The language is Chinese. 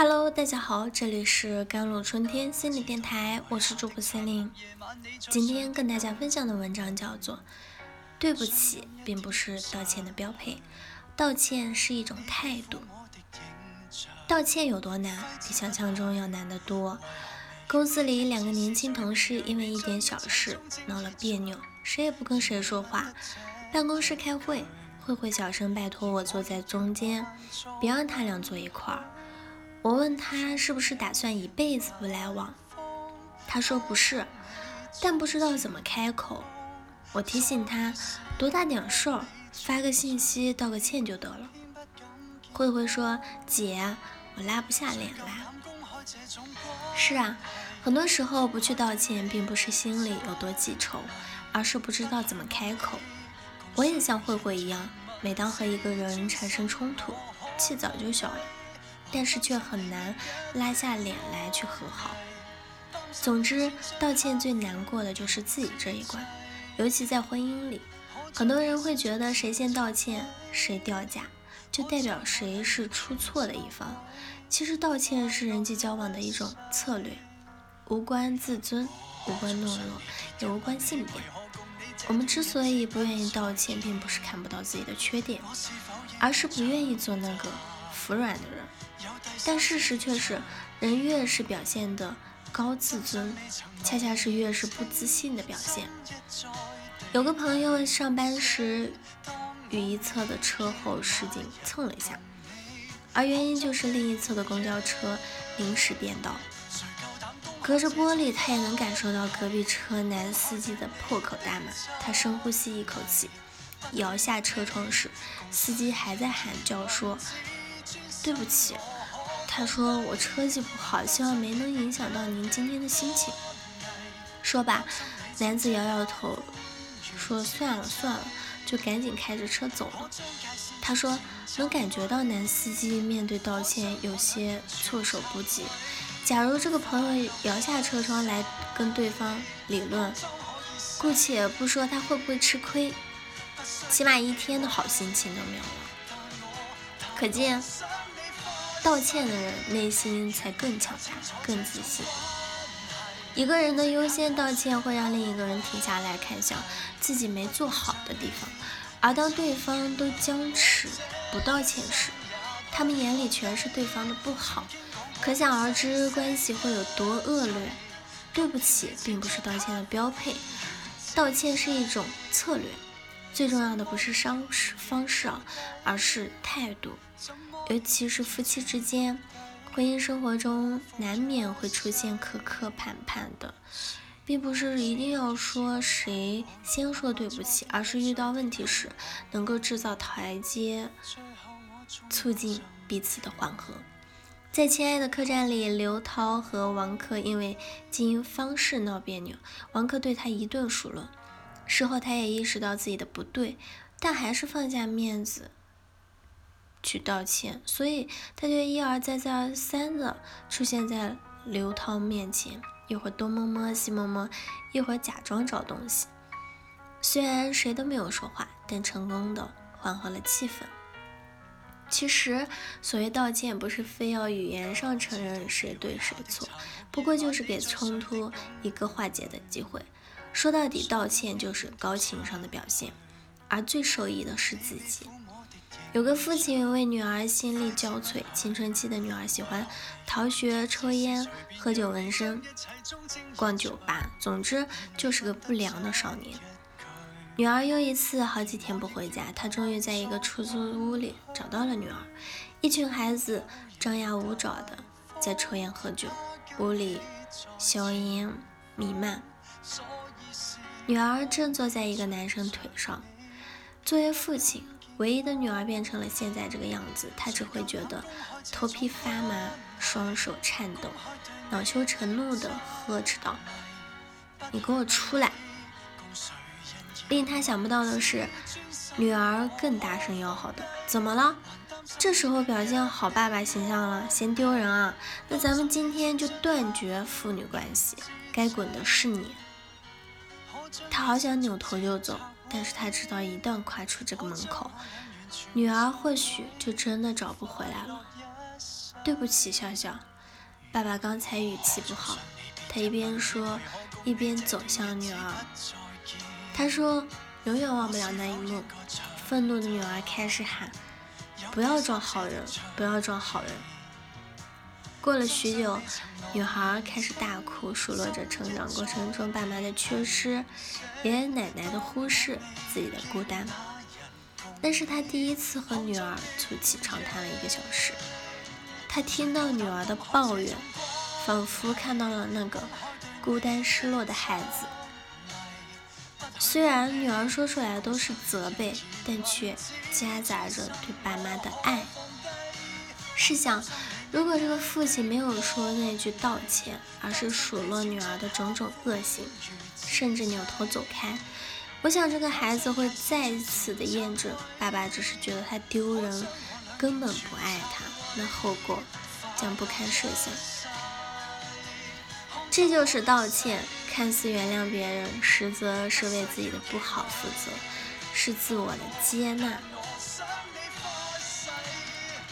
Hello，大家好，这里是甘露春天心理电台，我是主播森林。今天跟大家分享的文章叫做《对不起，并不是道歉的标配，道歉是一种态度》。道歉有多难？比想象中要难得多。公司里两个年轻同事因为一点小事闹了别扭，谁也不跟谁说话。办公室开会，慧慧小声拜托我坐在中间，别让他俩坐一块儿。我问他是不是打算一辈子不来往，他说不是，但不知道怎么开口。我提醒他，多大点事儿，发个信息道个歉就得了。慧慧说：“姐，我拉不下脸来。”是啊，很多时候不去道歉，并不是心里有多记仇，而是不知道怎么开口。我也像慧慧一样，每当和一个人产生冲突，气早就消了。但是却很难拉下脸来去和好。总之，道歉最难过的就是自己这一关，尤其在婚姻里，很多人会觉得谁先道歉谁掉价，就代表谁是出错的一方。其实道歉是人际交往的一种策略，无关自尊，无关懦弱，也无关性别。我们之所以不愿意道歉，并不是看不到自己的缺点，而是不愿意做那个服软的人。但事实却是，人越是表现的高自尊，恰恰是越是不自信的表现。有个朋友上班时与一侧的车后视镜蹭了一下，而原因就是另一侧的公交车临时变道，隔着玻璃他也能感受到隔壁车男司机的破口大骂。他深呼吸一口气，摇下车窗时，司机还在喊叫说。对不起，他说我车技不好，希望没能影响到您今天的心情。说罢，男子摇摇头，说算了算了，就赶紧开着车走了。他说能感觉到男司机面对道歉有些措手不及。假如这个朋友摇下车窗来跟对方理论，姑且不说他会不会吃亏，起码一天的好心情都没有了。可见。道歉的人内心才更强大、更自信。一个人的优先道歉会让另一个人停下来看向自己没做好的地方，而当对方都僵持不道歉时，他们眼里全是对方的不好，可想而知关系会有多恶劣。对不起，并不是道歉的标配，道歉是一种策略。最重要的不是方式方式，而是态度。尤其是夫妻之间，婚姻生活中难免会出现磕磕绊绊的，并不是一定要说谁先说对不起，而是遇到问题时能够制造台阶，促进彼此的缓和。在《亲爱的客栈》里，刘涛和王珂因为经营方式闹别扭，王珂对他一顿数落。事后，他也意识到自己的不对，但还是放下面子。去道歉，所以他就一而再、再而三的出现在刘涛面前，一会儿东摸摸、西摸摸，一会儿假装找东西。虽然谁都没有说话，但成功的缓和了气氛。其实，所谓道歉，不是非要语言上承认谁对谁错，不过就是给冲突一个化解的机会。说到底，道歉就是高情商的表现，而最受益的是自己。有个父亲为女儿心力交瘁，青春期的女儿喜欢逃学、抽烟、喝酒、纹身、逛酒吧，总之就是个不良的少年。女儿又一次好几天不回家，他终于在一个出租屋里找到了女儿。一群孩子张牙舞爪的在抽烟喝酒，屋里硝烟弥漫。女儿正坐在一个男生腿上，作为父亲。唯一的女儿变成了现在这个样子，他只会觉得头皮发麻，双手颤抖，恼羞成怒地呵斥道：“你给我出来！”令他想不到的是，女儿更大声吆喝的：“怎么了？这时候表现好爸爸形象了，嫌丢人啊？那咱们今天就断绝父女关系，该滚的是你！”他好想扭头就走。但是他知道，一旦跨出这个门口，女儿或许就真的找不回来了。对不起，笑笑，爸爸刚才语气不好。”他一边说，一边走向女儿。他说：“永远忘不了那一幕。”愤怒的女儿开始喊：“不要装好人，不要装好人。”过了许久，女孩开始大哭，数落着成长过程中爸妈的缺失，爷爷奶奶的忽视，自己的孤单。那是他第一次和女儿促膝长谈了一个小时。他听到女儿的抱怨，仿佛看到了那个孤单失落的孩子。虽然女儿说出来都是责备，但却夹杂着对爸妈的爱。试想，如果这个父亲没有说那句道歉，而是数落女儿的种种恶行，甚至扭头走开，我想这个孩子会再次的验证，爸爸只是觉得他丢人，根本不爱他，那后果将不堪设想。这就是道歉，看似原谅别人，实则是为自己的不好负责，是自我的接纳。